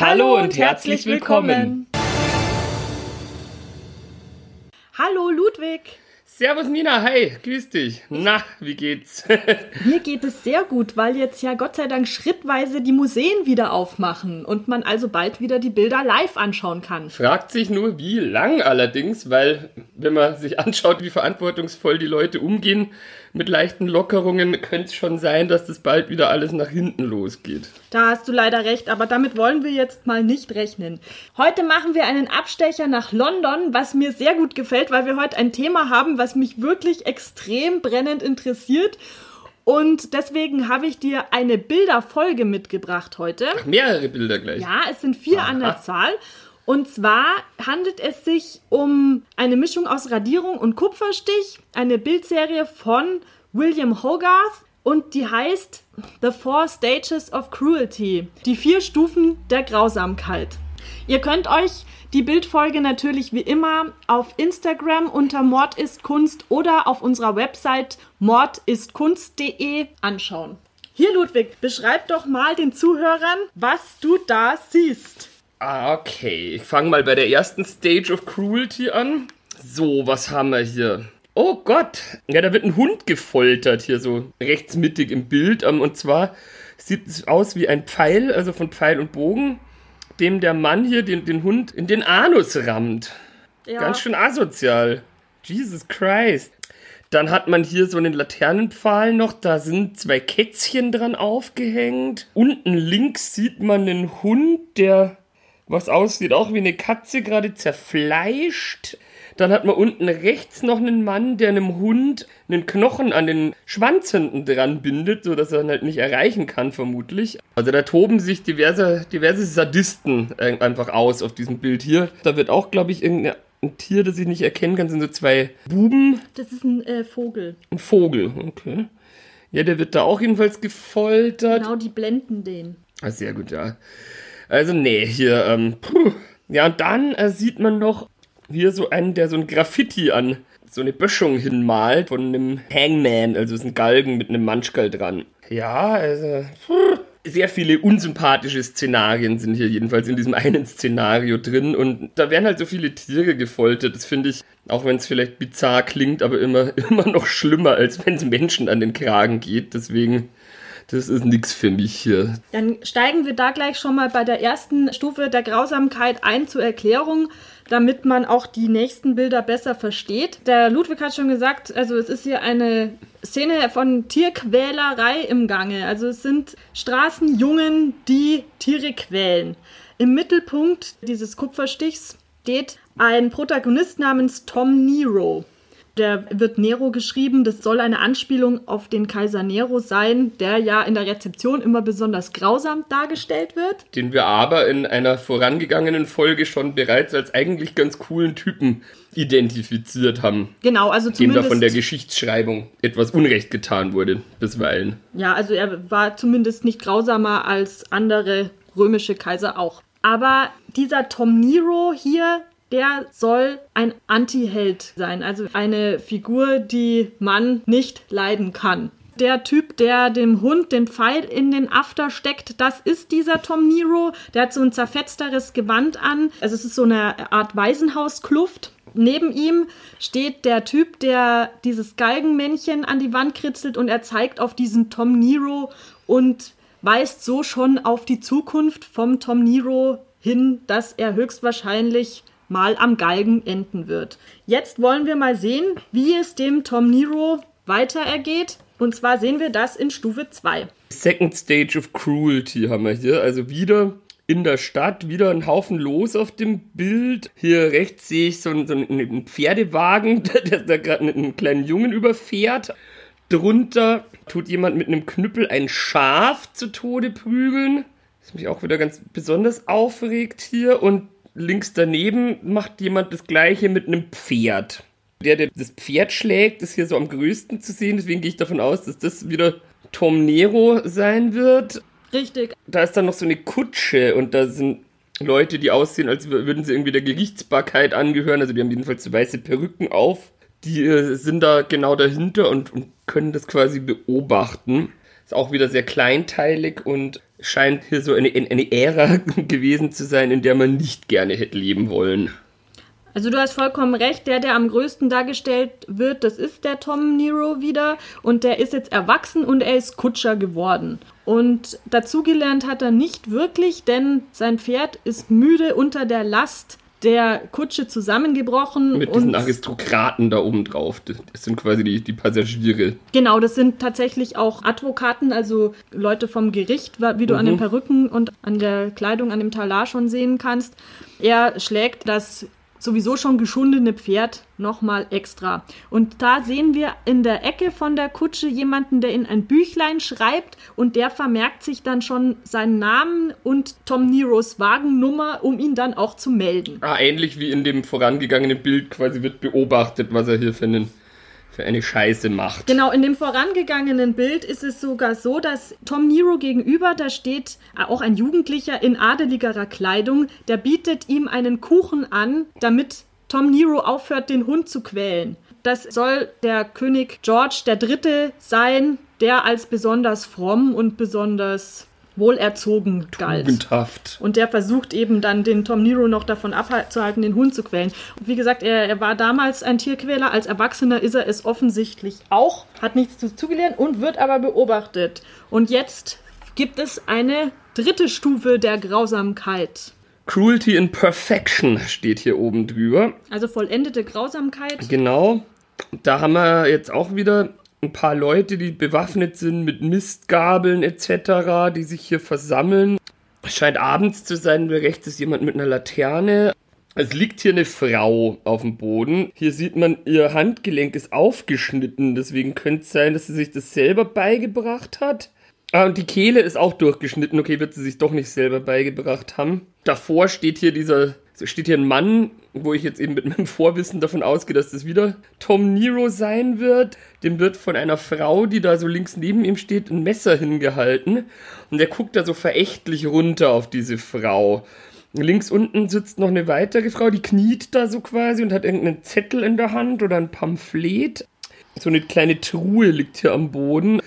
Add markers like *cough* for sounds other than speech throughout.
Hallo, und, herzlich willkommen. Hallo Ludwig. Servus Nina, hi, grüß dich. Na, wie geht's? *laughs* Mir geht es sehr gut, weil jetzt ja Gott sei Dank schrittweise die Museen wieder aufmachen und man also bald wieder die Bilder live anschauen kann. Fragt sich nur, wie lang allerdings, weil wenn man sich anschaut, wie verantwortungsvoll die Leute umgehen mit leichten Lockerungen, könnte es schon sein, dass das bald wieder alles nach hinten losgeht. Da hast du leider recht, aber damit wollen wir jetzt mal nicht rechnen. Heute machen wir einen Abstecher nach London, was mir sehr gut gefällt, weil wir heute ein Thema haben, was mich wirklich extrem brennend interessiert. Und deswegen habe ich dir eine Bilderfolge mitgebracht heute. Ach, mehrere Bilder gleich. Ja, es sind vier Aha. an der Zahl. Und zwar handelt es sich um eine Mischung aus Radierung und Kupferstich, eine Bildserie von William Hogarth und die heißt The Four Stages of Cruelty, die vier Stufen der Grausamkeit. Ihr könnt euch die Bildfolge natürlich wie immer auf Instagram unter Mord ist Kunst oder auf unserer Website mordistkunst.de anschauen. Hier, Ludwig, beschreib doch mal den Zuhörern, was du da siehst. Ah, okay. Ich fange mal bei der ersten Stage of Cruelty an. So, was haben wir hier? Oh Gott! Ja, da wird ein Hund gefoltert hier so rechtsmittig im Bild. Ähm, und zwar sieht es aus wie ein Pfeil, also von Pfeil und Bogen, dem der Mann hier den, den Hund in den Anus rammt. Ja. Ganz schön asozial. Jesus Christ. Dann hat man hier so einen Laternenpfahl noch, da sind zwei Kätzchen dran aufgehängt. Unten links sieht man einen Hund, der was aussieht auch wie eine Katze, gerade zerfleischt. Dann hat man unten rechts noch einen Mann, der einem Hund einen Knochen an den Schwanz hinten dran bindet, sodass er ihn halt nicht erreichen kann, vermutlich. Also da toben sich diverse, diverse Sadisten einfach aus auf diesem Bild hier. Da wird auch, glaube ich, irgendein Tier, das ich nicht erkennen kann, sind so zwei Buben. Das ist ein äh, Vogel. Ein Vogel, okay. Ja, der wird da auch jedenfalls gefoltert. Genau, die blenden den. Ah, sehr gut, ja. Also, nee, hier, ähm, puh. Ja, und dann äh, sieht man noch hier so einen, der so ein Graffiti an so eine Böschung hinmalt von einem Hangman, also ist ein Galgen mit einem Manschgal dran. Ja, also, puh. sehr viele unsympathische Szenarien sind hier jedenfalls in diesem *laughs* einen Szenario drin und da werden halt so viele Tiere gefoltert. Das finde ich, auch wenn es vielleicht bizarr klingt, aber immer, *laughs* immer noch schlimmer, als wenn es Menschen an den Kragen geht. Deswegen das ist nichts für mich hier. Dann steigen wir da gleich schon mal bei der ersten Stufe der Grausamkeit ein zur Erklärung, damit man auch die nächsten Bilder besser versteht. Der Ludwig hat schon gesagt, also es ist hier eine Szene von Tierquälerei im Gange. Also es sind Straßenjungen, die Tiere quälen. Im Mittelpunkt dieses Kupferstichs steht ein Protagonist namens Tom Nero. Der wird Nero geschrieben. Das soll eine Anspielung auf den Kaiser Nero sein, der ja in der Rezeption immer besonders grausam dargestellt wird. Den wir aber in einer vorangegangenen Folge schon bereits als eigentlich ganz coolen Typen identifiziert haben. Genau, also zumindest. Dem da von der Geschichtsschreibung etwas Unrecht getan wurde, bisweilen. Ja, also er war zumindest nicht grausamer als andere römische Kaiser auch. Aber dieser Tom Nero hier, der soll ein Anti-Held sein, also eine Figur, die man nicht leiden kann. Der Typ, der dem Hund den Pfeil in den After steckt, das ist dieser Tom Nero. Der hat so ein zerfetzteres Gewand an. Also es ist so eine Art Waisenhauskluft. Neben ihm steht der Typ, der dieses Galgenmännchen an die Wand kritzelt und er zeigt auf diesen Tom Nero und weist so schon auf die Zukunft vom Tom Nero hin, dass er höchstwahrscheinlich mal am Galgen enden wird. Jetzt wollen wir mal sehen, wie es dem Tom Nero weiter ergeht. Und zwar sehen wir das in Stufe 2. Second Stage of Cruelty haben wir hier. Also wieder in der Stadt, wieder ein Haufen los auf dem Bild. Hier rechts sehe ich so einen, so einen Pferdewagen, *laughs* der da gerade einen kleinen Jungen überfährt. Drunter tut jemand mit einem Knüppel ein Schaf zu Tode prügeln. Was mich auch wieder ganz besonders aufregt hier. Und links daneben macht jemand das gleiche mit einem Pferd. Der, der das Pferd schlägt, ist hier so am größten zu sehen. Deswegen gehe ich davon aus, dass das wieder Tom Nero sein wird. Richtig. Da ist dann noch so eine Kutsche und da sind Leute, die aussehen, als würden sie irgendwie der Gerichtsbarkeit angehören. Also die haben jedenfalls so weiße Perücken auf. Die äh, sind da genau dahinter und, und können das quasi beobachten. Ist auch wieder sehr kleinteilig und scheint hier so eine, eine Ära *laughs* gewesen zu sein, in der man nicht gerne hätte leben wollen. Also du hast vollkommen recht, der, der am größten dargestellt wird, das ist der Tom Nero wieder und der ist jetzt erwachsen und er ist Kutscher geworden. Und dazugelernt hat er nicht wirklich, denn sein Pferd ist müde unter der Last der Kutsche zusammengebrochen. Mit diesen Aristokraten da oben drauf. Das sind quasi die, die Passagiere. Genau, das sind tatsächlich auch Advokaten, also Leute vom Gericht, wie du mhm. an den mhm. Perücken und an der Kleidung, an dem Talar schon sehen kannst. Er schlägt das sowieso schon geschundene Pferd nochmal extra. Und da sehen wir in der Ecke von der Kutsche jemanden, der in ein Büchlein schreibt und der vermerkt sich dann schon seinen Namen und Tom Neros Wagennummer, um ihn dann auch zu melden. Ah, ähnlich wie in dem vorangegangenen Bild quasi wird beobachtet, was er hier für einen für eine Scheiße macht. Genau, in dem vorangegangenen Bild ist es sogar so, dass Tom Nero gegenüber, da steht auch ein Jugendlicher in adeligerer Kleidung, der bietet ihm einen Kuchen an, damit Tom Nero aufhört, den Hund zu quälen. Das soll der König George III. sein, der als besonders fromm und besonders wohlerzogen galt. Tugendhaft. Und der versucht eben dann den Tom Nero noch davon abzuhalten, den Hund zu quälen. Und wie gesagt, er, er, war damals ein Tierquäler, als Erwachsener ist er es offensichtlich auch, hat nichts zugelernt und wird aber beobachtet. Und jetzt gibt es eine dritte Stufe der Grausamkeit. Cruelty in Perfection steht hier oben drüber. Also vollendete Grausamkeit. Genau. Da haben wir jetzt auch wieder ein paar Leute, die bewaffnet sind mit Mistgabeln etc., die sich hier versammeln. Es scheint abends zu sein, rechts ist jemand mit einer Laterne. Es liegt hier eine Frau auf dem Boden. Hier sieht man, ihr Handgelenk ist aufgeschnitten. Deswegen könnte es sein, dass sie sich das selber beigebracht hat. Ah, und die Kehle ist auch durchgeschnitten. Okay, wird sie sich doch nicht selber beigebracht haben. Davor steht hier dieser steht hier ein Mann, wo ich jetzt eben mit meinem Vorwissen davon ausgehe, dass das wieder Tom Nero sein wird. Dem wird von einer Frau, die da so links neben ihm steht, ein Messer hingehalten. Und der guckt da so verächtlich runter auf diese Frau. Links unten sitzt noch eine weitere Frau, die kniet da so quasi und hat irgendeinen Zettel in der Hand oder ein Pamphlet. So eine kleine Truhe liegt hier am Boden.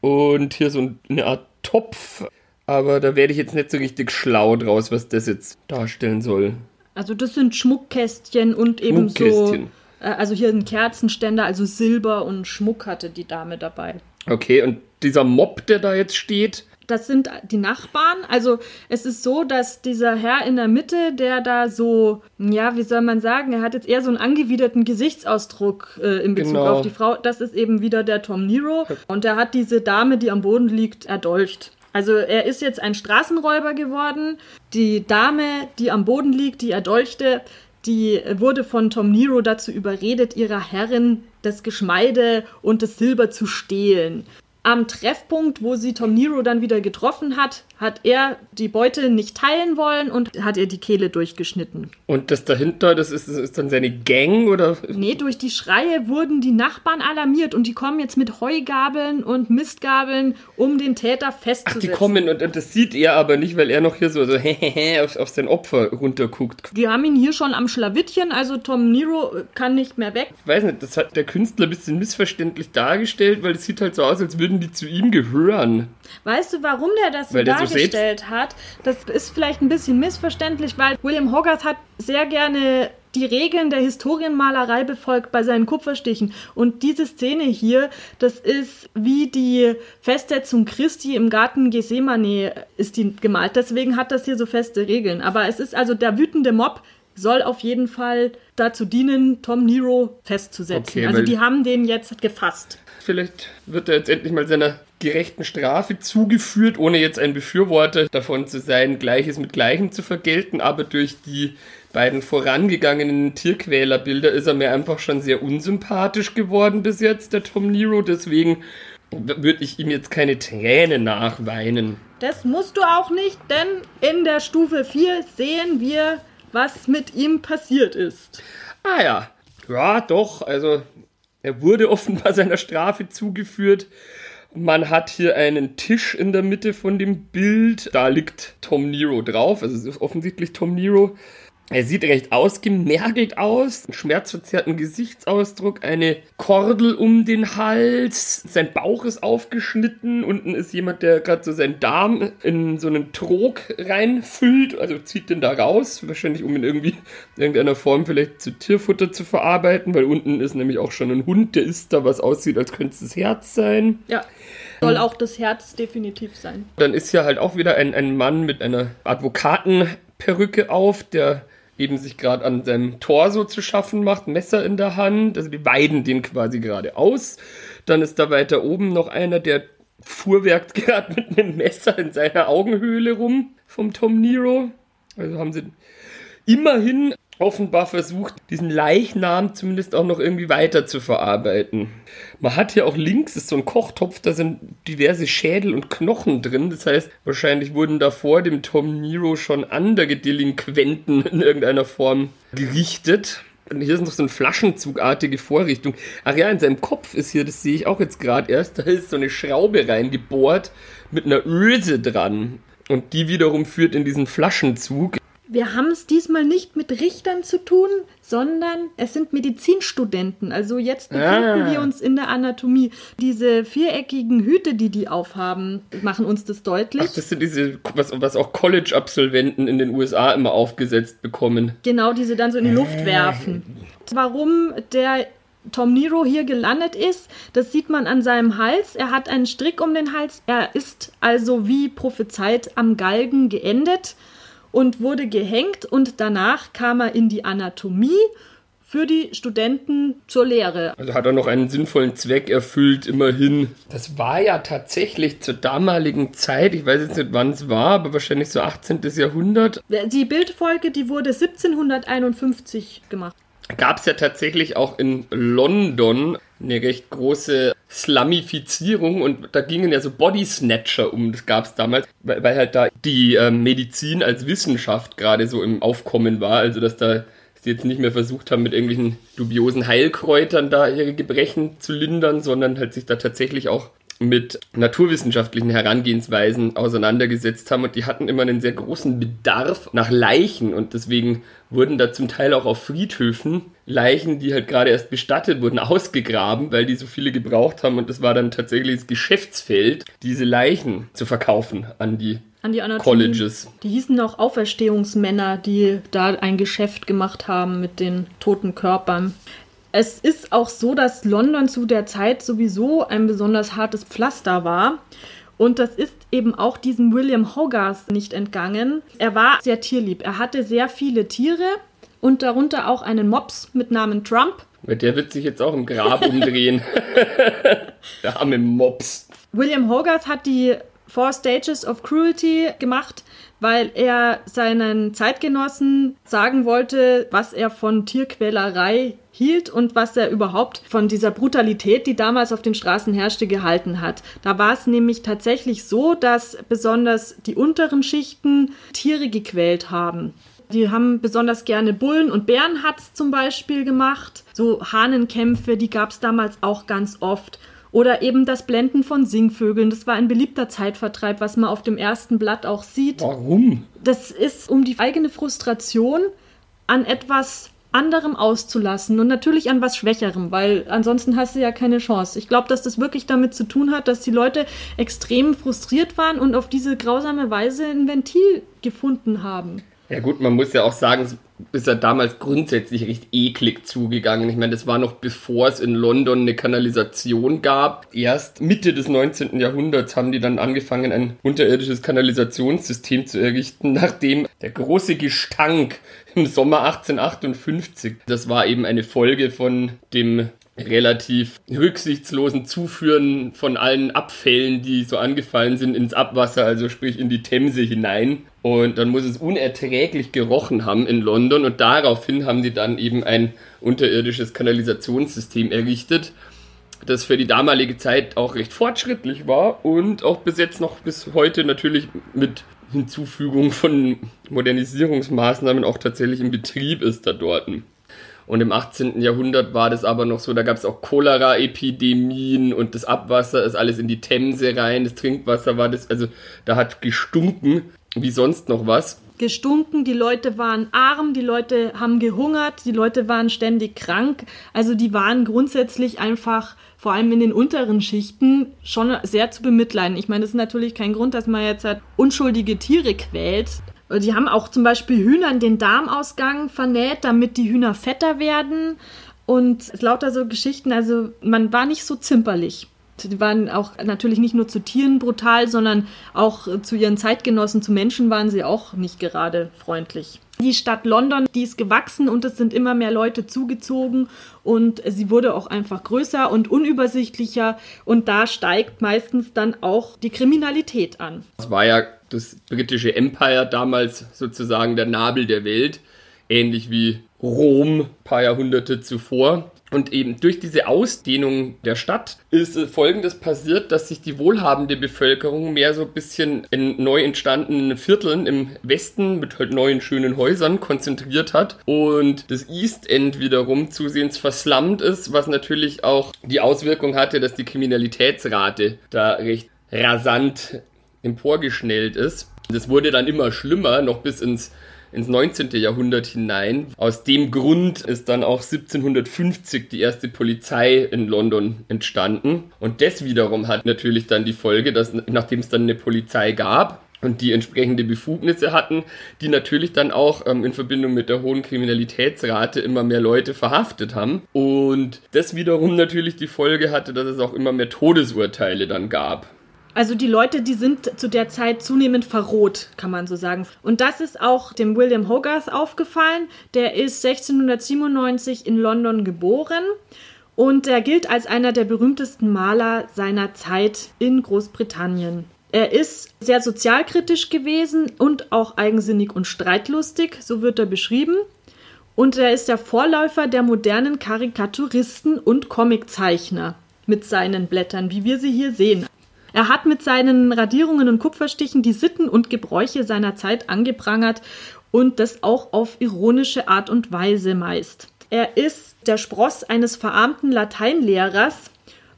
Und hier so eine Art Topf aber da werde ich jetzt nicht so richtig schlau draus, was das jetzt darstellen soll. Also das sind Schmuckkästchen und eben Schmuckkästchen. so, äh, also hier ein Kerzenständer, also Silber und Schmuck hatte die Dame dabei. Okay, und dieser Mob, der da jetzt steht, das sind die Nachbarn. Also es ist so, dass dieser Herr in der Mitte, der da so, ja, wie soll man sagen, er hat jetzt eher so einen angewiderten Gesichtsausdruck äh, in Bezug genau. auf die Frau. Das ist eben wieder der Tom Nero. Und der hat diese Dame, die am Boden liegt, erdolcht. Also er ist jetzt ein Straßenräuber geworden. Die Dame, die am Boden liegt, die erdolchte, die wurde von Tom Nero dazu überredet, ihrer Herrin das Geschmeide und das Silber zu stehlen. Am Treffpunkt, wo sie Tom Nero dann wieder getroffen hat, hat er die Beute nicht teilen wollen und hat ihr die Kehle durchgeschnitten. Und das dahinter, das ist, das ist dann seine Gang oder? Nee, durch die Schreie wurden die Nachbarn alarmiert und die kommen jetzt mit Heugabeln und Mistgabeln, um den Täter festzusetzen. Ach, die kommen und, und das sieht er aber nicht, weil er noch hier so, so *laughs* auf, auf sein Opfer runterguckt. Die haben ihn hier schon am Schlawittchen, also Tom Nero kann nicht mehr weg. Ich weiß nicht, das hat der Künstler ein bisschen missverständlich dargestellt, weil es sieht halt so aus, als würden die zu ihm gehören. Weißt du, warum der das so dargestellt so hat? Das ist vielleicht ein bisschen missverständlich, weil William Hogarth hat sehr gerne die Regeln der Historienmalerei befolgt bei seinen Kupferstichen. Und diese Szene hier, das ist wie die Festsetzung Christi im Garten Gethsemane ist die gemalt. Deswegen hat das hier so feste Regeln. Aber es ist also der wütende Mob soll auf jeden Fall dazu dienen, Tom Nero festzusetzen. Okay, also die haben den jetzt gefasst. Vielleicht wird er jetzt endlich mal seiner gerechten Strafe zugeführt, ohne jetzt ein Befürworter davon zu sein, Gleiches mit Gleichem zu vergelten, aber durch die beiden vorangegangenen Tierquälerbilder ist er mir einfach schon sehr unsympathisch geworden bis jetzt, der Tom Nero. Deswegen würde ich ihm jetzt keine Tränen nachweinen. das musst du auch nicht, denn in der Stufe 4 sehen wir, was mit ihm passiert ist. Ah ja. Ja, doch. Also er wurde *laughs* offenbar seiner Strafe zugeführt. Man hat hier einen Tisch in der Mitte von dem Bild. Da liegt Tom Nero drauf. Also es ist offensichtlich Tom Nero. Er sieht recht ausgemergelt aus, einen schmerzverzerrten Gesichtsausdruck, eine Kordel um den Hals, sein Bauch ist aufgeschnitten, unten ist jemand, der gerade so seinen Darm in so einen Trog reinfüllt, also zieht den da raus, wahrscheinlich um ihn irgendwie in irgendeiner Form vielleicht zu Tierfutter zu verarbeiten, weil unten ist nämlich auch schon ein Hund, der isst da, was aussieht, als könnte es das Herz sein. Ja. Soll auch das Herz definitiv sein. Dann ist hier halt auch wieder ein, ein Mann mit einer Advokatenperücke auf, der eben sich gerade an seinem Torso zu schaffen macht, Messer in der Hand. Also die weiden den quasi gerade aus. Dann ist da weiter oben noch einer, der fuhrwerkt gerade *laughs* mit einem Messer in seiner Augenhöhle rum vom Tom Nero. Also haben sie immerhin offenbar versucht, diesen Leichnam zumindest auch noch irgendwie weiter zu verarbeiten. Man hat hier auch links ist so ein Kochtopf, da sind diverse Schädel und Knochen drin. Das heißt, wahrscheinlich wurden da vor dem Tom Nero schon andere Delinquenten in irgendeiner Form gerichtet. Und hier ist noch so eine flaschenzugartige Vorrichtung. Ach ja, in seinem Kopf ist hier, das sehe ich auch jetzt gerade erst, da ist so eine Schraube reingebohrt mit einer Öse dran. Und die wiederum führt in diesen Flaschenzug. Wir haben es diesmal nicht mit Richtern zu tun, sondern es sind Medizinstudenten. Also jetzt befinden Ah. wir uns in der Anatomie. Diese viereckigen Hüte, die die aufhaben, machen uns das deutlich. Ach, das sind diese, was, was auch College-Absolventen in den USA immer aufgesetzt bekommen. Genau, die sie dann so in die Luft werfen. Warum der Tom Nero hier gelandet ist, das sieht man an seinem Hals. Er hat einen Strick um den Hals. Er ist also wie prophezeit am Galgen geendet und wurde gehängt und danach kam er in die Anatomie für die Studenten zur Lehre. Also hat er noch einen sinnvollen Zweck erfüllt, immerhin. Das war ja tatsächlich zur damaligen Zeit, ich weiß jetzt nicht, wann es war, aber wahrscheinlich so 18. Jahrhundert, Die Bildfolge, die wurde 1751 gemacht. Gab es ja tatsächlich auch in London eine recht große Slamifizierung und da gingen ja so Body Snatcher um, das gab es damals, weil, weil halt da die ähm, Medizin als Wissenschaft gerade so im Aufkommen war, also dass da sie jetzt nicht mehr versucht haben, mit irgendwelchen dubiosen Heilkräutern da ihre Gebrechen zu lindern, sondern halt sich da tatsächlich auch mit naturwissenschaftlichen Herangehensweisen auseinandergesetzt haben und die hatten immer einen sehr großen Bedarf nach Leichen und deswegen wurden da zum Teil auch auf Friedhöfen Leichen, die halt gerade erst bestattet wurden, ausgegraben, weil die so viele gebraucht haben und das war dann tatsächlich das Geschäftsfeld, diese Leichen zu verkaufen an die An die Anatomie. Colleges. Die hießen auch Auferstehungsmänner, die da ein Geschäft gemacht haben mit den toten Körpern. Es ist auch so, dass London zu der Zeit sowieso ein besonders hartes Pflaster war. Und das ist eben auch diesem William Hogarth nicht entgangen. Er war sehr tierlieb. Er hatte sehr viele Tiere und darunter auch einen Mops mit Namen Trump. Der wird sich jetzt auch im Grab umdrehen. *laughs* Der arme Mops. William Hogarth hat die Four Stages of Cruelty gemacht, weil er seinen Zeitgenossen sagen wollte, was er von Tierquälerei hielt und was er überhaupt von dieser Brutalität, die damals auf den Straßen herrschte, gehalten hat. Da war es nämlich tatsächlich so, dass besonders die unteren Schichten Tiere gequält haben. Die haben besonders gerne Bullen- und Bärenhatz zum Beispiel gemacht. So Hahnenkämpfe, die gab es damals auch ganz oft. Oder eben das Blenden von Singvögeln. Das war ein beliebter Zeitvertreib, was man auf dem ersten Blatt auch sieht. Warum? Das ist, um die eigene Frustration an etwas anderem auszulassen und natürlich an was Schwächerem, weil ansonsten hast du ja keine Chance. Ich glaube, dass das wirklich damit zu tun hat, dass die Leute extrem frustriert waren und auf diese grausame Weise ein Ventil gefunden haben. Ja gut, man muss ja auch sagen, es ist ja damals grundsätzlich recht eklig zugegangen. Ich meine, das war noch bevor es in London eine Kanalisation gab. Erst Mitte des 19. Jahrhunderts haben die dann angefangen, ein unterirdisches Kanalisationssystem zu errichten, nachdem der große Gestank im Sommer 1858, das war eben eine Folge von dem relativ rücksichtslosen Zuführen von allen Abfällen, die so angefallen sind, ins Abwasser, also sprich in die Themse hinein. Und dann muss es unerträglich gerochen haben in London und daraufhin haben die dann eben ein unterirdisches Kanalisationssystem errichtet. das für die damalige Zeit auch recht fortschrittlich war und auch bis jetzt noch bis heute natürlich mit Hinzufügung von Modernisierungsmaßnahmen auch tatsächlich in Betrieb ist da dort. Und im 18. Jahrhundert war das aber noch so, da gab es auch Cholera-Epidemien und das Abwasser ist alles in die Themse rein, das Trinkwasser war das, also da hat gestunken wie sonst noch was. Gestunken, die Leute waren arm, die Leute haben gehungert, die Leute waren ständig krank. Also die waren grundsätzlich einfach, vor allem in den unteren Schichten, schon sehr zu bemitleiden. Ich meine, das ist natürlich kein Grund, dass man jetzt halt unschuldige Tiere quält. Die haben auch zum Beispiel Hühnern den Darmausgang vernäht, damit die Hühner fetter werden. Und lauter so Geschichten, also man war nicht so zimperlich. Die waren auch natürlich nicht nur zu Tieren brutal, sondern auch zu ihren Zeitgenossen, zu Menschen waren sie auch nicht gerade freundlich. Die Stadt London, die ist gewachsen und es sind immer mehr Leute zugezogen und sie wurde auch einfach größer und unübersichtlicher und da steigt meistens dann auch die Kriminalität an. Es war ja das britische Empire damals sozusagen der Nabel der Welt, ähnlich wie Rom ein paar Jahrhunderte zuvor. Und eben durch diese Ausdehnung der Stadt ist Folgendes passiert, dass sich die wohlhabende Bevölkerung mehr so ein bisschen in neu entstandenen Vierteln im Westen mit halt neuen schönen Häusern konzentriert hat und das East End wiederum zusehends verslammt ist, was natürlich auch die Auswirkung hatte, dass die Kriminalitätsrate da recht rasant emporgeschnellt ist. Das wurde dann immer schlimmer, noch bis ins ins 19. Jahrhundert hinein. Aus dem Grund ist dann auch 1750 die erste Polizei in London entstanden. Und das wiederum hat natürlich dann die Folge, dass nachdem es dann eine Polizei gab, und die entsprechende Befugnisse hatten, die natürlich dann auch ähm, in Verbindung mit der hohen Kriminalitätsrate immer mehr Leute verhaftet haben. Und das wiederum natürlich die Folge hatte, dass es auch immer mehr Todesurteile dann gab. Also die Leute, die sind zu der Zeit zunehmend verroht, kann man so sagen. Und das ist auch dem William Hogarth aufgefallen. Der ist 1697 in London geboren und er gilt als einer der berühmtesten Maler seiner Zeit in Großbritannien. Er ist sehr sozialkritisch gewesen und auch eigensinnig und streitlustig, so wird er beschrieben. Und er ist der Vorläufer der modernen Karikaturisten und Comiczeichner mit seinen Blättern, wie wir sie hier sehen. Er hat mit seinen Radierungen und Kupferstichen die Sitten und Gebräuche seiner Zeit angeprangert und das auch auf ironische Art und Weise meist. Er ist der Spross eines verarmten Lateinlehrers,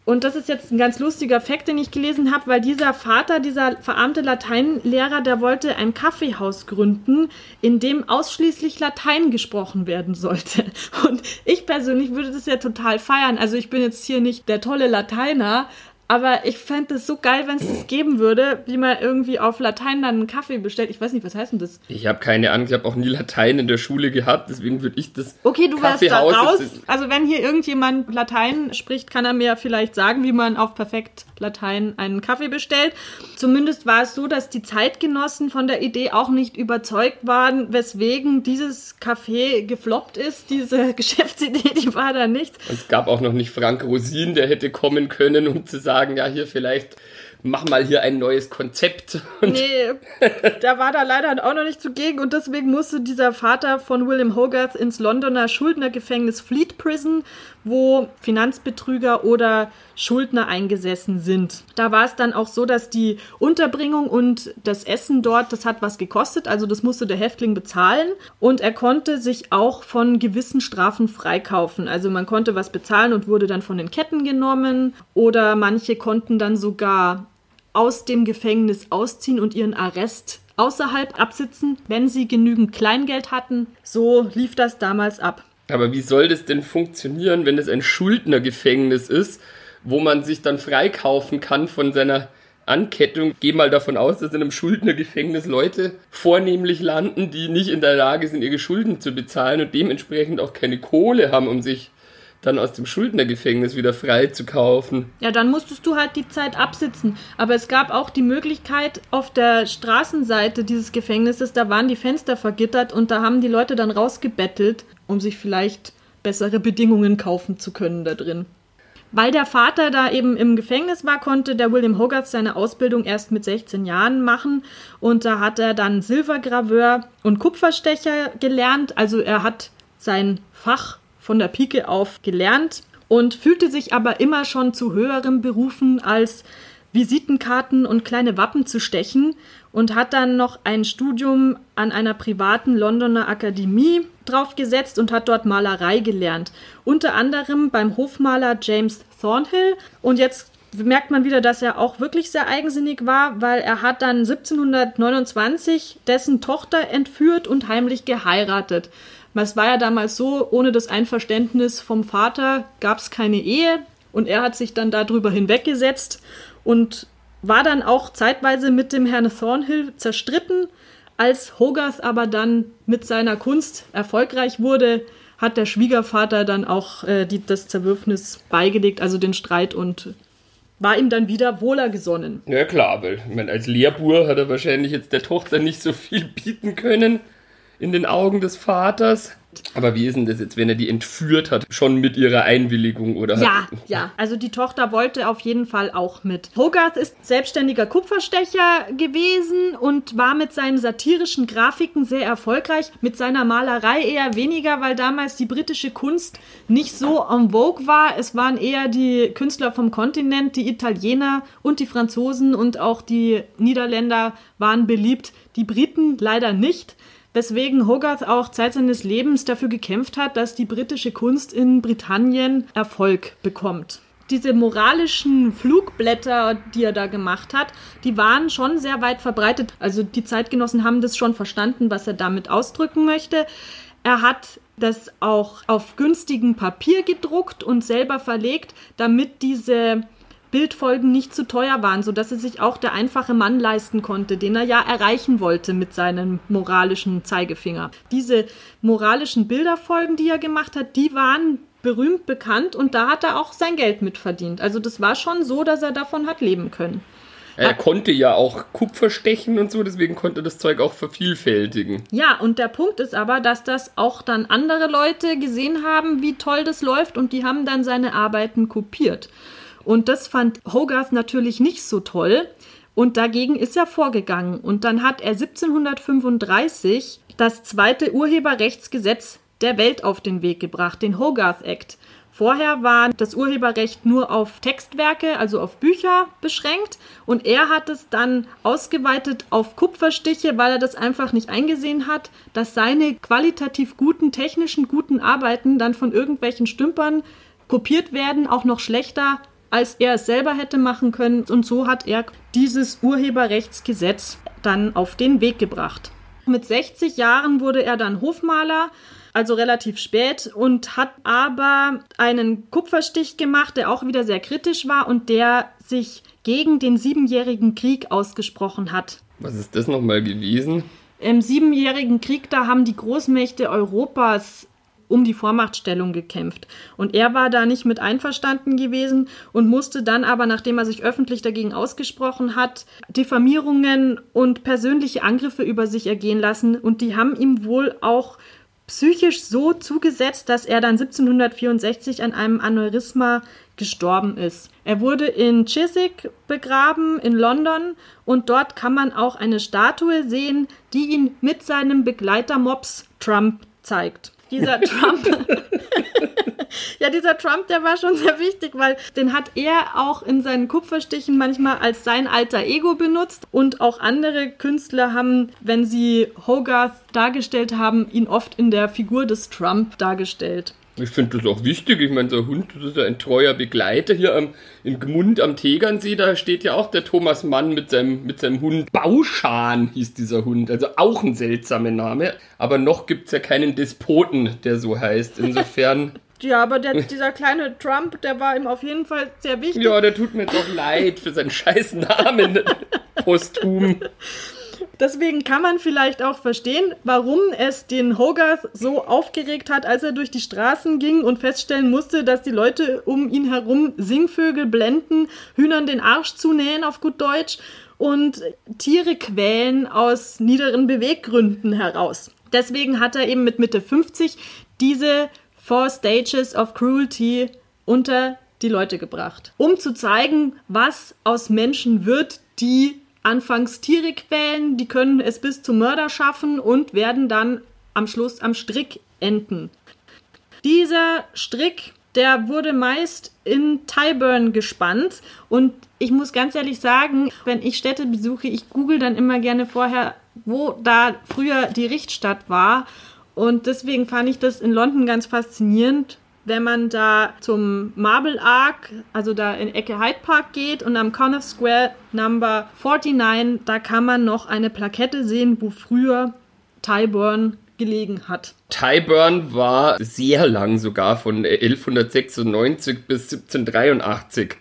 und das ist jetzt ein ganz lustiger Fakt, den ich gelesen habe, weil dieser Vater, dieser verarmte Lateinlehrer, der wollte ein Kaffeehaus gründen, in dem ausschließlich Latein gesprochen werden sollte. Und ich persönlich würde das ja total feiern. Also ich bin jetzt hier nicht der tolle Lateiner, aber ich fände es so geil, wenn es das *clears throat* geben würde, wie man irgendwie auf Latein dann einen Kaffee bestellt. Ich weiß nicht, was heißt denn das? Ich habe keine Ahnung, ich habe auch nie Latein in der Schule gehabt, deswegen würde ich das. Okay, du wärst da raus. Also wenn hier irgendjemand Latein spricht, kann er mir vielleicht sagen, wie man auf perfekt Latein einen Kaffee bestellt. Zumindest war es so, dass die Zeitgenossen von der Idee auch nicht überzeugt waren, weswegen dieses Café gefloppt ist. Diese *laughs* Geschäftsidee, die war da nichts. Es gab auch noch nicht Frank Rosin, der hätte kommen können, um zu sagen, sagen, ja, hier vielleicht mach mal hier ein neues Konzept. Und nee, da war da leider auch noch nicht zugegen und deswegen musste dieser Vater von William Hogarth ins Londoner Schuldnergefängnis Fleet Prison, wo Finanzbetrüger oder Schuldner eingesessen sind. Da war es dann auch so, dass die Unterbringung und das Essen dort, das hat was gekostet, also das musste der Häftling bezahlen und er konnte sich auch von gewissen Strafen freikaufen. Also man konnte was bezahlen und wurde dann von den Ketten genommen oder manche konnten dann sogar aus dem Gefängnis ausziehen und ihren Arrest außerhalb absitzen, wenn sie genügend Kleingeld hatten. So lief das damals ab. Aber wie soll das denn funktionieren, wenn es ein Schuldnergefängnis ist, wo man sich dann freikaufen kann von seiner Ankettung? Geh mal davon aus, dass in einem Schuldnergefängnis Leute vornehmlich landen, die nicht in der Lage sind, ihre Schulden zu bezahlen und dementsprechend auch keine Kohle haben, um sich dann aus dem Schuldnergefängnis wieder frei zu kaufen. Ja, dann musstest du halt die Zeit absitzen. Aber es gab auch die Möglichkeit, auf der Straßenseite dieses Gefängnisses, da waren die Fenster vergittert und da haben die Leute dann rausgebettelt, um sich vielleicht bessere Bedingungen kaufen zu können da drin. Weil der Vater da eben im Gefängnis war, konnte der William Hogarth seine Ausbildung erst mit 16 Jahren machen und da hat er dann Silbergraveur und Kupferstecher gelernt. Also er hat sein Fach von der Pike auf gelernt. und fühlte sich aber immer schon zu höherem berufen als Visitenkarten und kleine Wappen zu stechen und hat dann noch ein Studium an einer privaten Londoner Akademie draufgesetzt und hat dort Malerei gelernt. Unter anderem beim Hofmaler James Thornhill. Und jetzt merkt man wieder, dass er auch wirklich sehr eigensinnig war, weil er hat dann 1729 dessen Tochter entführt und heimlich geheiratet. Es war ja damals so, ohne das Einverständnis vom Vater gab es keine Ehe und er hat sich dann darüber hinweggesetzt und war dann auch zeitweise mit dem Herrn Thornhill zerstritten. Als Hogarth aber dann mit seiner Kunst erfolgreich wurde, hat der Schwiegervater dann auch äh, die, das Zerwürfnis beigelegt, also den Streit und war ihm dann wieder wohler gesonnen. Ja klar, weil ich meine, als Lehrbur hat er wahrscheinlich jetzt der Tochter nicht so viel bieten können in den Augen des Vaters. Aber wie ist denn das jetzt, wenn er die entführt hat, schon mit ihrer Einwilligung oder? Ja, ja. Also die Tochter wollte auf jeden Fall auch mit. Hogarth ist selbstständiger Kupferstecher gewesen und war mit seinen satirischen Grafiken sehr erfolgreich. Mit seiner Malerei eher weniger, weil damals die britische Kunst nicht so en vogue war. Es waren eher die Künstler vom Kontinent, die Italiener und die Franzosen und auch die Niederländer waren beliebt. Die Briten leider nicht weswegen Hogarth auch Zeit seines Lebens dafür gekämpft hat, dass die britische Kunst in Britannien Erfolg bekommt. Diese moralischen Flugblätter, die er da gemacht hat, die waren schon sehr weit verbreitet. Also die Zeitgenossen haben das schon verstanden, was er damit ausdrücken möchte. Er hat das auch auf günstigem Papier gedruckt und selber verlegt, damit diese Bildfolgen nicht zu teuer waren, sodass es sich auch der einfache Mann leisten konnte, den er ja erreichen wollte mit seinem moralischen Zeigefinger. Diese moralischen Bilderfolgen, die er gemacht hat, die waren berühmt bekannt und da hat er auch sein Geld mit verdient. Also das war schon so, dass er davon hat leben können. Er konnte ja auch Kupfer stechen und so, deswegen konnte das Zeug auch vervielfältigen. Ja, und der Punkt ist aber, dass das auch dann andere Leute gesehen haben, wie toll das läuft und die haben dann seine Arbeiten kopiert. Und das fand Hogarth natürlich nicht so toll. Und dagegen ist er vorgegangen. Und dann hat er 1735 das zweite Urheberrechtsgesetz der Welt auf den Weg gebracht, den Hogarth Act. Vorher war das Urheberrecht nur auf Textwerke, also auf Bücher beschränkt und er hat es dann ausgeweitet auf Kupferstiche, weil er das einfach nicht eingesehen hat, dass seine qualitativ guten, technischen guten Arbeiten dann von irgendwelchen Stümpern kopiert werden, auch noch schlechter als er es selber hätte machen können. Und so hat er dieses Urheberrechtsgesetz dann auf den Weg gebracht. Mit 60 Jahren wurde er dann Hofmaler, also relativ spät, und hat aber einen Kupferstich gemacht, der auch wieder sehr kritisch war und der sich gegen den Siebenjährigen Krieg ausgesprochen hat. Was ist das nochmal gewesen? Im Siebenjährigen Krieg, da haben die Großmächte Europas um die Vormachtstellung gekämpft. Und er war da nicht mit einverstanden gewesen und musste dann aber, nachdem er sich öffentlich dagegen ausgesprochen hat, Diffamierungen und persönliche Angriffe über sich ergehen lassen. Und die haben ihm wohl auch psychisch so zugesetzt, dass er dann 1764 an einem Aneurysma gestorben ist. Er wurde in Chiswick begraben in London und dort kann man auch eine Statue sehen, die ihn mit seinem Begleiter Mops Trump zeigt dieser *laughs* Trump. *laughs* ja, dieser Trump, der war schon sehr wichtig, weil den hat er auch in seinen Kupferstichen manchmal als sein alter Ego benutzt und auch andere Künstler haben, wenn sie Hogarth dargestellt haben, ihn oft in der Figur des Trump dargestellt. Ich finde das auch wichtig. Ich meine, der Hund, das ist ja ein treuer Begleiter. Hier am, in Gmund am Tegernsee, da steht ja auch der Thomas Mann mit seinem, mit seinem Hund. Bauschan hieß dieser Hund. Also auch ein seltsamer Name. Aber noch gibt es ja keinen Despoten, der so heißt. Insofern. *laughs* Ja, aber der, dieser kleine Trump, der war ihm auf jeden Fall sehr wichtig. Ja, der tut mir doch leid für seinen scheiß Namen *laughs* posthum. Deswegen kann man vielleicht auch verstehen, warum es den Hogarth so aufgeregt hat, als er durch die Straßen ging und feststellen musste, dass die Leute um ihn herum Singvögel blenden, Hühnern den Arsch zunähen auf gut Deutsch und Tiere quälen aus niederen Beweggründen heraus. Deswegen hat er eben mit Mitte 50 diese Four Stages of Cruelty unter die Leute gebracht, um zu zeigen, was aus Menschen wird, die anfangs Tiere quälen, die können es bis zum Mörder schaffen und werden dann am Schluss am Strick enden. Dieser Strick der wurde meist in Tyburn gespannt. Und ich muss ganz ehrlich sagen, wenn ich Städte besuche, ich google dann immer gerne vorher, wo da früher die Richtstadt war. Und deswegen fand ich das in London ganz faszinierend, wenn man da zum Marble Arc, also da in Ecke Hyde Park geht und am Conniff Square Number 49, da kann man noch eine Plakette sehen, wo früher Tyburn gelegen hat. Tyburn war sehr lang sogar von 1196 bis 1783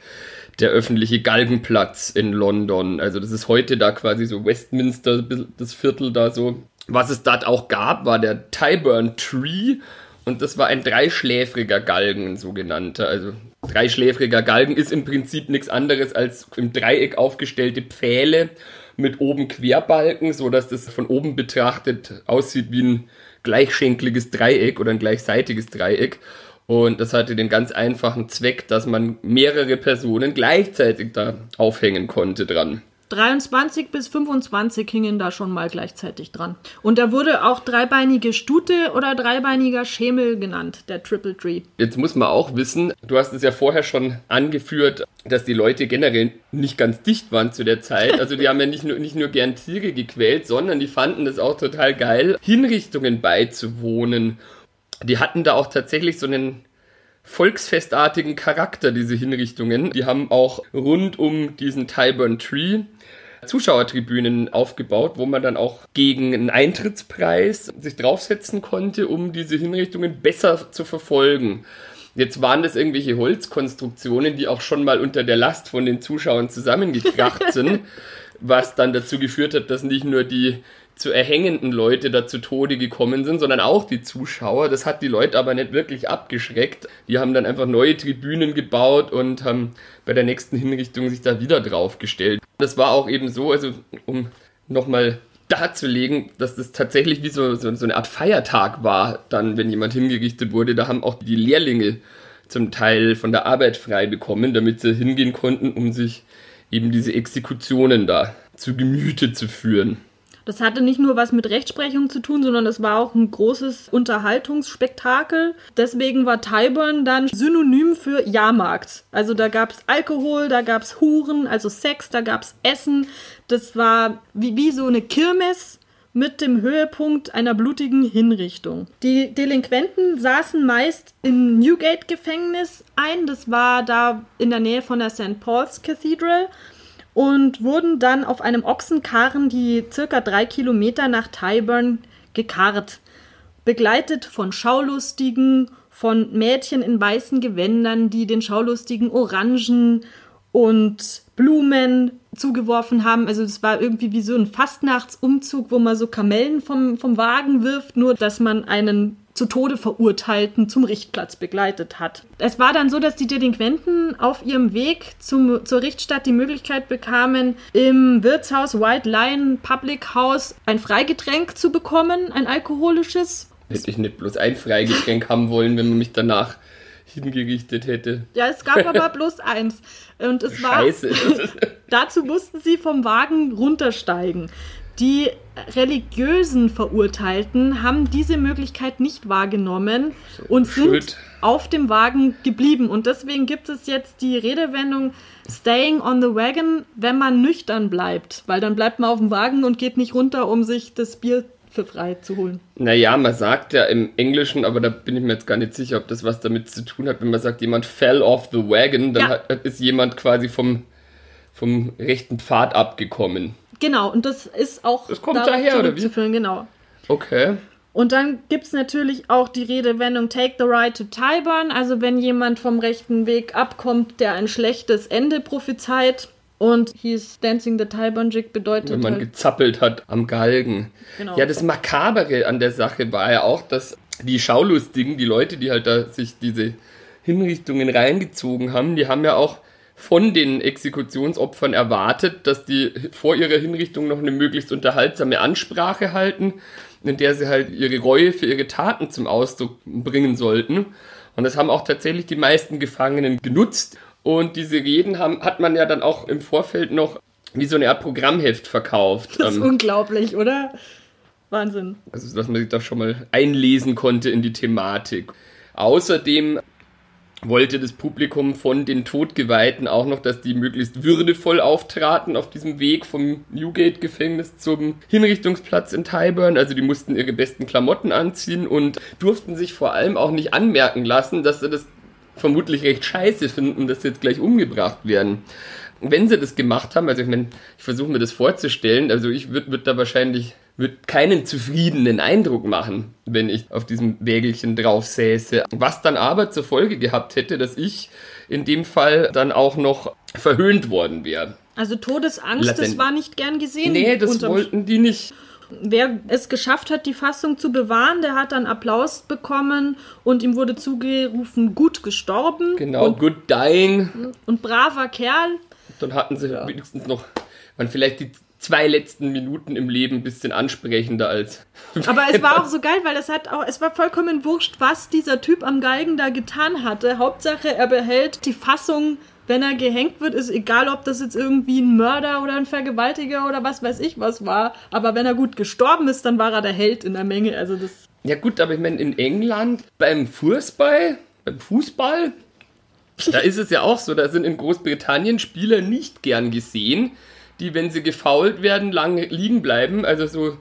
der öffentliche Galgenplatz in London. Also das ist heute da quasi so Westminster, das Viertel da so. Was es dort auch gab, war der Tyburn Tree und das war ein dreischläfriger Galgen, ein sogenannter. Also dreischläfriger Galgen ist im Prinzip nichts anderes als im Dreieck aufgestellte Pfähle mit oben Querbalken, so dass das von oben betrachtet aussieht wie ein gleichschenkliges Dreieck oder ein gleichseitiges Dreieck. Und das hatte den ganz einfachen Zweck, dass man mehrere Personen gleichzeitig da aufhängen konnte dran. 23 bis 25 hingen da schon mal gleichzeitig dran. Und da wurde auch dreibeinige Stute oder dreibeiniger Schemel genannt, der Triple Tree. Jetzt muss man auch wissen, du hast es ja vorher schon angeführt, dass die Leute generell nicht ganz dicht waren zu der Zeit. Also die haben ja nicht nur, nicht nur gern Tiere gequält, sondern die fanden es auch total geil, Hinrichtungen beizuwohnen. Die hatten da auch tatsächlich so einen volksfestartigen Charakter, diese Hinrichtungen. Die haben auch rund um diesen Tyburn Tree Zuschauertribünen aufgebaut, wo man dann auch gegen einen Eintrittspreis sich draufsetzen konnte, um diese Hinrichtungen besser zu verfolgen. Jetzt waren das irgendwelche Holzkonstruktionen, die auch schon mal unter der Last von den Zuschauern zusammengekracht *laughs* sind, was dann dazu geführt hat, dass nicht nur die zu erhängenden Leute da zu Tode gekommen sind, sondern auch die Zuschauer. Das hat die Leute aber nicht wirklich abgeschreckt. Die haben dann einfach neue Tribünen gebaut und haben bei der nächsten Hinrichtung sich da wieder draufgestellt. Das war auch eben so, also um nochmal darzulegen, dass das tatsächlich wie so, so, so eine Art Feiertag war, dann, wenn jemand hingerichtet wurde. Da haben auch die Lehrlinge zum Teil von der Arbeit frei bekommen, damit sie hingehen konnten, um sich eben diese Exekutionen da zu Gemüte zu führen. Das hatte nicht nur was mit Rechtsprechung zu tun, sondern es war auch ein großes Unterhaltungsspektakel. Deswegen war Tyburn dann synonym für Jahrmarkt. Also da gab es Alkohol, da gab es Huren, also Sex, da gab es Essen. Das war wie, wie so eine Kirmes mit dem Höhepunkt einer blutigen Hinrichtung. Die Delinquenten saßen meist im Newgate-Gefängnis ein. Das war da in der Nähe von der St. Paul's Cathedral und wurden dann auf einem Ochsenkarren, die circa drei Kilometer nach Tyburn gekarrt, begleitet von Schaulustigen, von Mädchen in weißen Gewändern, die den Schaulustigen Orangen und Blumen zugeworfen haben. Also es war irgendwie wie so ein Fastnachtsumzug, wo man so Kamellen vom, vom Wagen wirft, nur dass man einen zu Tode verurteilten zum Richtplatz begleitet hat. Es war dann so, dass die Delinquenten auf ihrem Weg zum, zur Richtstadt die Möglichkeit bekamen, im Wirtshaus White Lion Public House ein Freigetränk zu bekommen, ein alkoholisches. Hätte ich nicht bloß ein Freigetränk haben wollen, wenn man mich danach hingerichtet hätte. Ja, es gab aber *laughs* bloß eins. Und es war. Scheiße. *laughs* dazu mussten sie vom Wagen runtersteigen. Die religiösen Verurteilten haben diese Möglichkeit nicht wahrgenommen so, und sind Schuld. auf dem Wagen geblieben. Und deswegen gibt es jetzt die Redewendung Staying on the Wagon, wenn man nüchtern bleibt. Weil dann bleibt man auf dem Wagen und geht nicht runter, um sich das Bier für frei zu holen. Naja, man sagt ja im Englischen, aber da bin ich mir jetzt gar nicht sicher, ob das was damit zu tun hat, wenn man sagt, jemand fell off the wagon, dann ja. hat, ist jemand quasi vom, vom rechten Pfad abgekommen. Genau, und das ist auch das kommt daher, oder wie? genau. Okay. Und dann gibt es natürlich auch die Redewendung Take the Ride to Tyburn, also wenn jemand vom rechten Weg abkommt, der ein schlechtes Ende prophezeit. Und he's dancing the Tyburn Jig bedeutet. Wenn man halt, gezappelt hat am Galgen. Genau. Ja, das Makabere an der Sache war ja auch, dass die Schaulustigen, die Leute, die halt da sich diese Hinrichtungen reingezogen haben, die haben ja auch von den Exekutionsopfern erwartet, dass die vor ihrer Hinrichtung noch eine möglichst unterhaltsame Ansprache halten, in der sie halt ihre Reue für ihre Taten zum Ausdruck bringen sollten. Und das haben auch tatsächlich die meisten Gefangenen genutzt. Und diese Reden haben, hat man ja dann auch im Vorfeld noch wie so eine Art Programmheft verkauft. Das ist ähm, unglaublich, oder? Wahnsinn. Also, dass man sich da schon mal einlesen konnte in die Thematik. Außerdem wollte das Publikum von den Todgeweihten auch noch, dass die möglichst würdevoll auftraten auf diesem Weg vom Newgate-Gefängnis zum Hinrichtungsplatz in Tyburn. Also die mussten ihre besten Klamotten anziehen und durften sich vor allem auch nicht anmerken lassen, dass sie das vermutlich recht scheiße finden, dass sie jetzt gleich umgebracht werden. Wenn sie das gemacht haben, also ich meine, ich versuche mir das vorzustellen, also ich würde würd da wahrscheinlich wird keinen zufriedenen Eindruck machen, wenn ich auf diesem Wägelchen drauf säße. Was dann aber zur Folge gehabt hätte, dass ich in dem Fall dann auch noch verhöhnt worden wäre. Also Todesangst, Latent. das war nicht gern gesehen. Nee, das wollten die nicht. Wer es geschafft hat, die Fassung zu bewahren, der hat dann Applaus bekommen und ihm wurde zugerufen, gut gestorben. Genau, und, good dying. Und braver Kerl. Dann hatten sie ja. wenigstens noch, waren vielleicht die zwei letzten Minuten im Leben ein bisschen ansprechender als. *laughs* Aber es war *laughs* auch so geil, weil es hat auch, es war vollkommen wurscht, was dieser Typ am Geigen da getan hatte. Hauptsache, er behält die Fassung, wenn er gehängt wird, ist egal, ob das jetzt irgendwie ein Mörder oder ein Vergewaltiger oder was weiß ich was war. Aber wenn er gut gestorben ist, dann war er der Held in der Menge. Also das. Ja gut, aber ich meine, in England beim Fußball, beim Fußball, da ist es ja auch so, da sind in Großbritannien Spieler nicht gern gesehen die, wenn sie gefault werden, lange liegen bleiben. Also so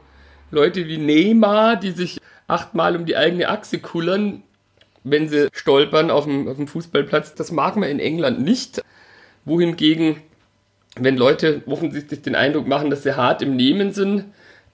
Leute wie Neymar, die sich achtmal um die eigene Achse kullern, wenn sie stolpern auf dem, auf dem Fußballplatz. Das mag man in England nicht. Wohingegen, wenn Leute offensichtlich den Eindruck machen, dass sie hart im Nehmen sind,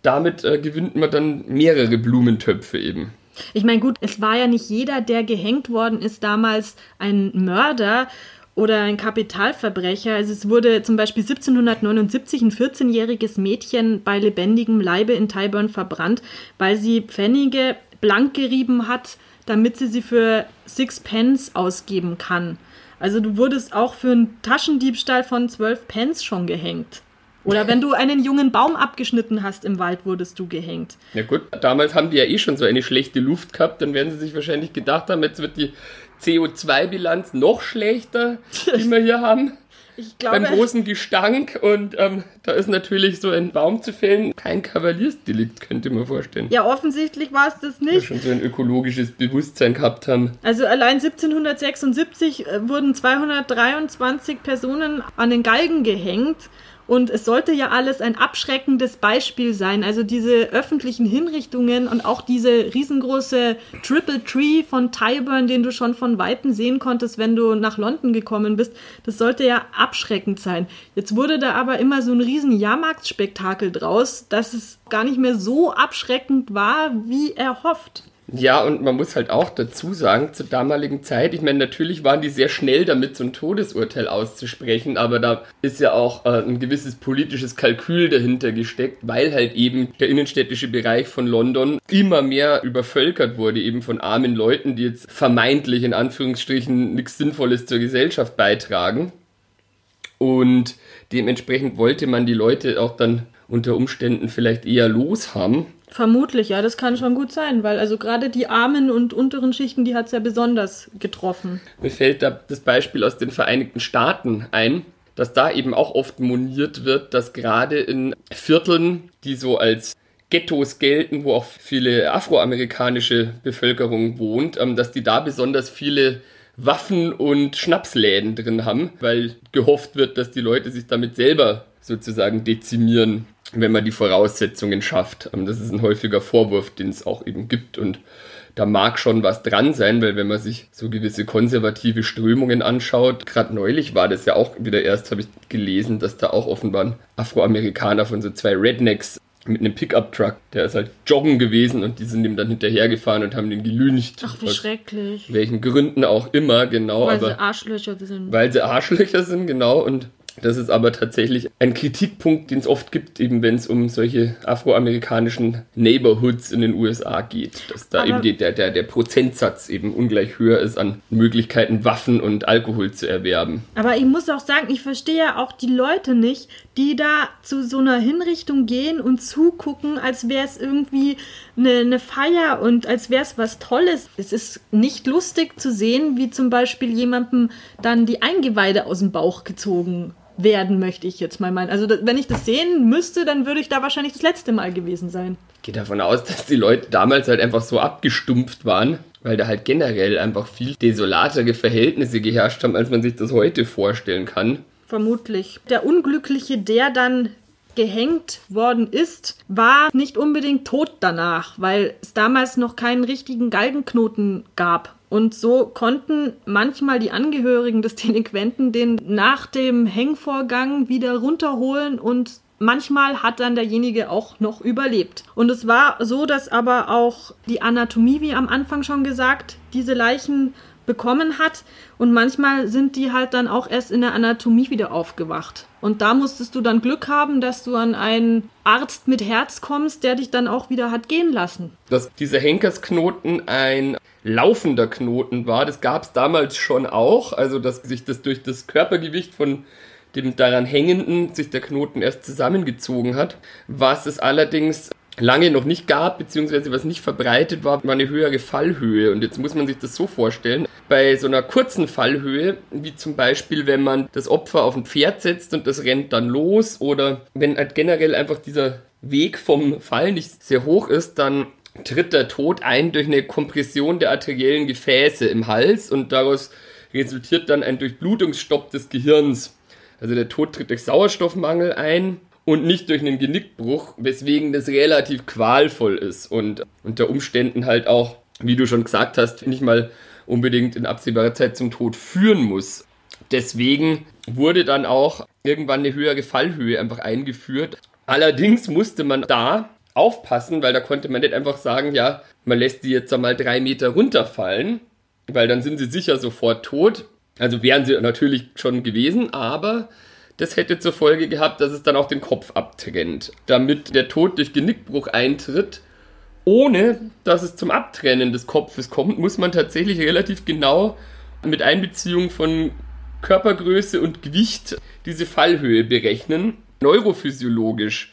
damit äh, gewinnt man dann mehrere Blumentöpfe eben. Ich meine, gut, es war ja nicht jeder, der gehängt worden ist, damals ein Mörder oder ein Kapitalverbrecher. Also es wurde zum Beispiel 1779 ein 14-jähriges Mädchen bei lebendigem Leibe in Tyburn verbrannt, weil sie Pfennige blank gerieben hat, damit sie sie für Six Pence ausgeben kann. Also du wurdest auch für einen Taschendiebstahl von 12 Pence schon gehängt. Oder wenn du einen jungen Baum abgeschnitten hast im Wald, wurdest du gehängt. Ja gut, damals haben die ja eh schon so eine schlechte Luft gehabt, dann werden sie sich wahrscheinlich gedacht haben, jetzt wird die CO2-Bilanz noch schlechter, die wir hier haben. *laughs* Ich glaube, beim großen Gestank und ähm, da ist natürlich so ein Baum zu fällen kein Kavaliersdelikt, könnte man vorstellen. Ja, offensichtlich war es das nicht. Wir schon so ein ökologisches Bewusstsein gehabt haben. Also allein 1776 äh, wurden 223 Personen an den Galgen gehängt und es sollte ja alles ein abschreckendes Beispiel sein. Also diese öffentlichen Hinrichtungen und auch diese riesengroße Triple Tree von Tyburn, den du schon von Weitem sehen konntest, wenn du nach London gekommen bist, das sollte ja abschreckend sein. Jetzt wurde da aber immer so ein riesen Jahrmarktspektakel draus, dass es gar nicht mehr so abschreckend war, wie erhofft. Ja, und man muss halt auch dazu sagen, zur damaligen Zeit, ich meine, natürlich waren die sehr schnell damit, so ein Todesurteil auszusprechen, aber da ist ja auch äh, ein gewisses politisches Kalkül dahinter gesteckt, weil halt eben der innenstädtische Bereich von London immer mehr übervölkert wurde, eben von armen Leuten, die jetzt vermeintlich in Anführungsstrichen nichts Sinnvolles zur Gesellschaft beitragen. Und dementsprechend wollte man die Leute auch dann unter Umständen vielleicht eher los haben Vermutlich, ja, das kann schon gut sein, weil also gerade die armen und unteren Schichten, die hat es ja besonders getroffen. Mir fällt da das Beispiel aus den Vereinigten Staaten ein, dass da eben auch oft moniert wird, dass gerade in Vierteln, die so als Ghettos gelten, wo auch viele afroamerikanische Bevölkerung wohnt, ähm, dass die da besonders viele Waffen und Schnapsläden drin haben, weil gehofft wird, dass die Leute sich damit selber sozusagen dezimieren wenn man die Voraussetzungen schafft. Ähm, das ist ein häufiger Vorwurf, den es auch eben gibt und da mag schon was dran sein, weil wenn man sich so gewisse konservative Strömungen anschaut, gerade neulich war das ja auch wieder erst, habe ich gelesen, dass da auch offenbar ein Afroamerikaner von so zwei Rednecks mit einem Pickup-Truck, der ist halt joggen gewesen und die sind ihm dann hinterhergefahren und haben den gelüncht. Ach, wie schrecklich. Welchen Gründen auch immer, genau. Weil sie Arschlöcher sind. Weil sie Arschlöcher sind, genau. Und das ist aber tatsächlich ein Kritikpunkt, den es oft gibt, eben wenn es um solche afroamerikanischen Neighborhoods in den USA geht. Dass da aber eben die, der, der, der Prozentsatz eben ungleich höher ist an Möglichkeiten, Waffen und Alkohol zu erwerben. Aber ich muss auch sagen, ich verstehe ja auch die Leute nicht, die da zu so einer Hinrichtung gehen und zugucken, als wäre es irgendwie eine, eine Feier und als wäre es was Tolles. Es ist nicht lustig zu sehen, wie zum Beispiel jemandem dann die Eingeweide aus dem Bauch gezogen werden, möchte ich jetzt mal meinen. Also wenn ich das sehen müsste, dann würde ich da wahrscheinlich das letzte Mal gewesen sein. Ich gehe davon aus, dass die Leute damals halt einfach so abgestumpft waren, weil da halt generell einfach viel desolatere Verhältnisse geherrscht haben, als man sich das heute vorstellen kann. Vermutlich. Der Unglückliche, der dann gehängt worden ist, war nicht unbedingt tot danach, weil es damals noch keinen richtigen Galgenknoten gab. Und so konnten manchmal die Angehörigen des *laughs* Delinquenten den nach dem Hängvorgang wieder runterholen und manchmal hat dann derjenige auch noch überlebt. Und es war so, dass aber auch die Anatomie, wie am Anfang schon gesagt, diese Leichen bekommen hat. Und manchmal sind die halt dann auch erst in der Anatomie wieder aufgewacht. Und da musstest du dann Glück haben, dass du an einen Arzt mit Herz kommst, der dich dann auch wieder hat gehen lassen. Dass dieser Henkersknoten ein laufender Knoten war, das gab es damals schon auch. Also, dass sich das durch das Körpergewicht von dem daran hängenden sich der Knoten erst zusammengezogen hat. Was es allerdings lange noch nicht gab, beziehungsweise was nicht verbreitet war, war eine höhere Fallhöhe. Und jetzt muss man sich das so vorstellen. Bei so einer kurzen Fallhöhe, wie zum Beispiel, wenn man das Opfer auf ein Pferd setzt und das rennt dann los, oder wenn halt generell einfach dieser Weg vom Fall nicht sehr hoch ist, dann tritt der Tod ein durch eine Kompression der arteriellen Gefäße im Hals und daraus resultiert dann ein Durchblutungsstopp des Gehirns. Also der Tod tritt durch Sauerstoffmangel ein und nicht durch einen Genickbruch, weswegen das relativ qualvoll ist und unter Umständen halt auch, wie du schon gesagt hast, nicht mal unbedingt in absehbarer Zeit zum Tod führen muss. Deswegen wurde dann auch irgendwann eine höhere Fallhöhe einfach eingeführt. Allerdings musste man da aufpassen, weil da konnte man nicht einfach sagen, ja, man lässt die jetzt einmal drei Meter runterfallen, weil dann sind sie sicher sofort tot. Also wären sie natürlich schon gewesen, aber das hätte zur Folge gehabt, dass es dann auch den Kopf abtrennt. Damit der Tod durch Genickbruch eintritt, ohne dass es zum Abtrennen des Kopfes kommt, muss man tatsächlich relativ genau mit Einbeziehung von Körpergröße und Gewicht diese Fallhöhe berechnen. Neurophysiologisch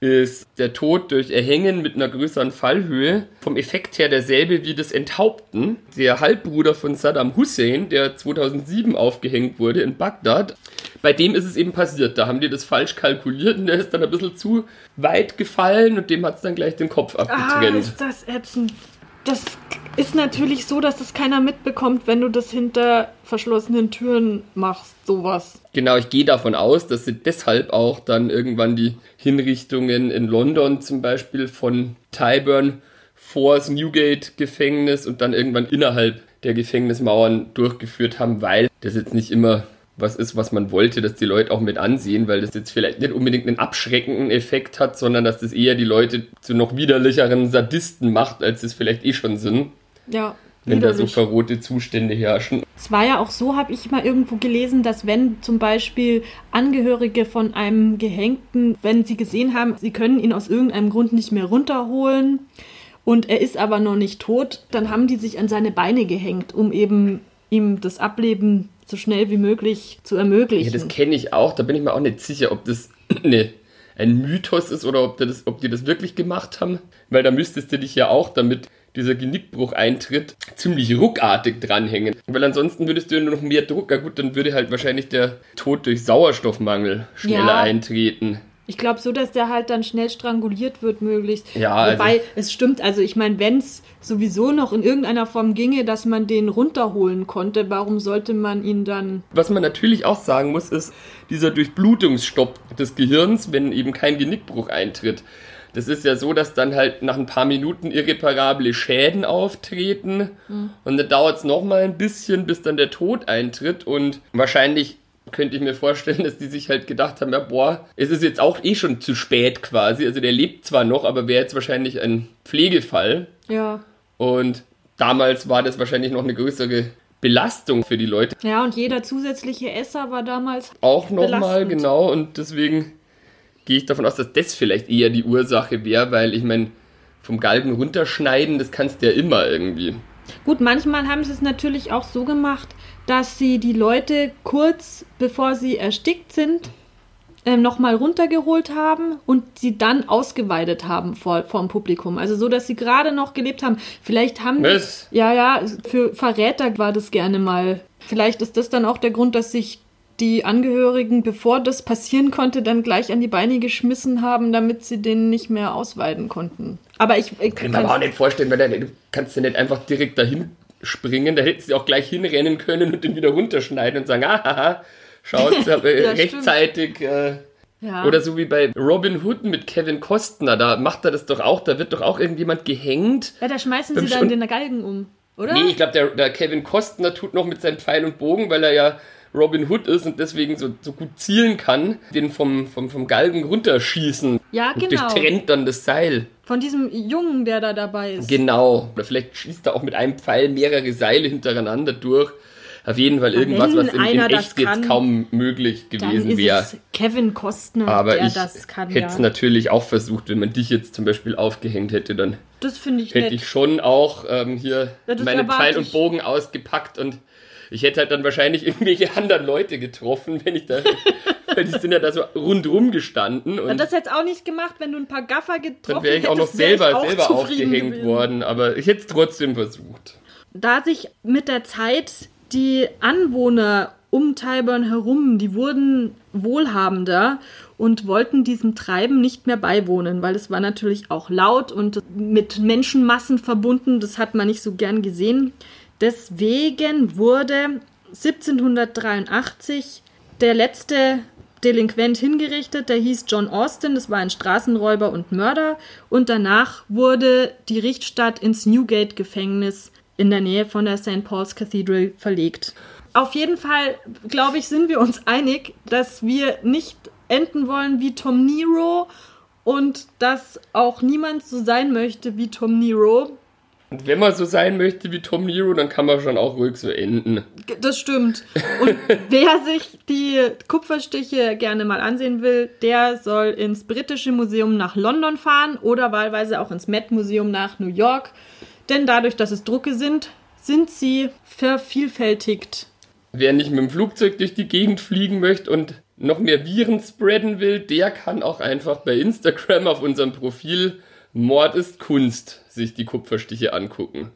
ist der Tod durch Erhängen mit einer größeren Fallhöhe vom Effekt her derselbe wie das Enthaupten. Der Halbbruder von Saddam Hussein, der 2007 aufgehängt wurde in Bagdad, bei dem ist es eben passiert. Da haben die das falsch kalkuliert und der ist dann ein bisschen zu weit gefallen und dem hat es dann gleich den Kopf abgetrennt. Ah, ist das ätzend. Das ist natürlich so, dass das keiner mitbekommt, wenn du das hinter verschlossenen Türen machst, sowas. Genau, ich gehe davon aus, dass sie deshalb auch dann irgendwann die Hinrichtungen in London zum Beispiel von Tyburn vor das Newgate Gefängnis und dann irgendwann innerhalb der Gefängnismauern durchgeführt haben, weil das jetzt nicht immer was ist, was man wollte, dass die Leute auch mit ansehen, weil das jetzt vielleicht nicht unbedingt einen abschreckenden Effekt hat, sondern dass das eher die Leute zu noch widerlicheren Sadisten macht, als es vielleicht eh schon sind. Ja. Wenn da so verrohte Zustände herrschen. Es war ja auch so, habe ich mal irgendwo gelesen, dass wenn zum Beispiel Angehörige von einem Gehängten, wenn sie gesehen haben, sie können ihn aus irgendeinem Grund nicht mehr runterholen und er ist aber noch nicht tot, dann haben die sich an seine Beine gehängt, um eben ihm das Ableben so schnell wie möglich zu ermöglichen. Ja, das kenne ich auch. Da bin ich mir auch nicht sicher, ob das *clears throat* eine, ein Mythos ist oder ob, das, ob die das wirklich gemacht haben. Weil da müsstest du dich ja auch damit dieser Genickbruch eintritt, ziemlich ruckartig dranhängen. Weil ansonsten würdest du ja nur noch mehr Druck, ja gut, dann würde halt wahrscheinlich der Tod durch Sauerstoffmangel schneller ja. eintreten. Ich glaube so, dass der halt dann schnell stranguliert wird, möglichst. Ja, Wobei, also es stimmt, also ich meine, wenn es sowieso noch in irgendeiner Form ginge, dass man den runterholen konnte, warum sollte man ihn dann. Was man natürlich auch sagen muss, ist dieser Durchblutungsstopp des Gehirns, wenn eben kein Genickbruch eintritt. Das ist ja so, dass dann halt nach ein paar Minuten irreparable Schäden auftreten mhm. und dann dauert es nochmal ein bisschen, bis dann der Tod eintritt und wahrscheinlich könnte ich mir vorstellen, dass die sich halt gedacht haben, ja boah, es ist jetzt auch eh schon zu spät quasi. Also der lebt zwar noch, aber wäre jetzt wahrscheinlich ein Pflegefall. Ja. Und damals war das wahrscheinlich noch eine größere Belastung für die Leute. Ja, und jeder zusätzliche Esser war damals auch nochmal, genau. Und deswegen gehe ich davon aus, dass das vielleicht eher die Ursache wäre, weil ich meine, vom Galgen runterschneiden, das kannst du ja immer irgendwie. Gut, manchmal haben sie es natürlich auch so gemacht, dass sie die Leute kurz bevor sie erstickt sind, ähm, nochmal runtergeholt haben und sie dann ausgeweidet haben vor, vor dem Publikum. Also so, dass sie gerade noch gelebt haben. Vielleicht haben Was? ja, ja, für Verräter war das gerne mal. Vielleicht ist das dann auch der Grund, dass sich die Angehörigen, bevor das passieren konnte, dann gleich an die Beine geschmissen haben, damit sie den nicht mehr ausweiden konnten. Aber ich, ich kann mir auch nicht vorstellen, weil du kannst ja nicht einfach direkt dahin springen, da hättest du auch gleich hinrennen können und den wieder runterschneiden und sagen, ah, schaut, *laughs* ja, rechtzeitig äh, ja. Oder so wie bei Robin Hood mit Kevin Costner, da macht er das doch auch, da wird doch auch irgendjemand gehängt. Ja, da schmeißen sie dann den Galgen um, oder? Nee, ich glaube, der, der Kevin Costner tut noch mit seinem Pfeil und Bogen, weil er ja Robin Hood ist und deswegen so, so gut zielen kann, den vom, vom, vom Galgen runterschießen. Ja, genau. Und durchtrennt dann das Seil. Von diesem Jungen, der da dabei ist. Genau. Oder vielleicht schießt er auch mit einem Pfeil mehrere Seile hintereinander durch auf jeden Fall irgendwas, was in, in echt kann, jetzt kaum möglich gewesen wäre. Kevin Costner, Aber der ich das kann. Hätte es ja. natürlich auch versucht, wenn man dich jetzt zum Beispiel aufgehängt hätte, dann das ich hätte nett. ich schon auch ähm, hier ja, meine Pfeil und Bogen ausgepackt und ich hätte halt dann wahrscheinlich *laughs* irgendwelche anderen Leute getroffen, wenn ich da. weil die sind ja da so rundrum gestanden. Und das hätte auch nicht gemacht, wenn du ein paar Gaffer getroffen hättest. Dann wäre ich auch noch selber, auch selber aufgehängt gewesen. worden, aber ich hätte es trotzdem versucht. Da sich mit der Zeit die Anwohner um Tyburn herum, die wurden wohlhabender und wollten diesem Treiben nicht mehr beiwohnen, weil es war natürlich auch laut und mit Menschenmassen verbunden. Das hat man nicht so gern gesehen. Deswegen wurde 1783 der letzte Delinquent hingerichtet, der hieß John Austin, das war ein Straßenräuber und Mörder und danach wurde die Richtstadt ins Newgate-Gefängnis in der Nähe von der St. Paul's Cathedral verlegt. Auf jeden Fall, glaube ich, sind wir uns einig, dass wir nicht enden wollen wie Tom Nero und dass auch niemand so sein möchte wie Tom Nero. Und wenn man so sein möchte wie Tom Nero, dann kann man schon auch ruhig so enden. Das stimmt. Und *laughs* wer sich die Kupferstiche gerne mal ansehen will, der soll ins Britische Museum nach London fahren oder wahlweise auch ins Met Museum nach New York. Denn dadurch, dass es Drucke sind, sind sie vervielfältigt. Wer nicht mit dem Flugzeug durch die Gegend fliegen möchte und noch mehr Viren spreaden will, der kann auch einfach bei Instagram auf unserem Profil Mord ist Kunst sich die Kupferstiche angucken.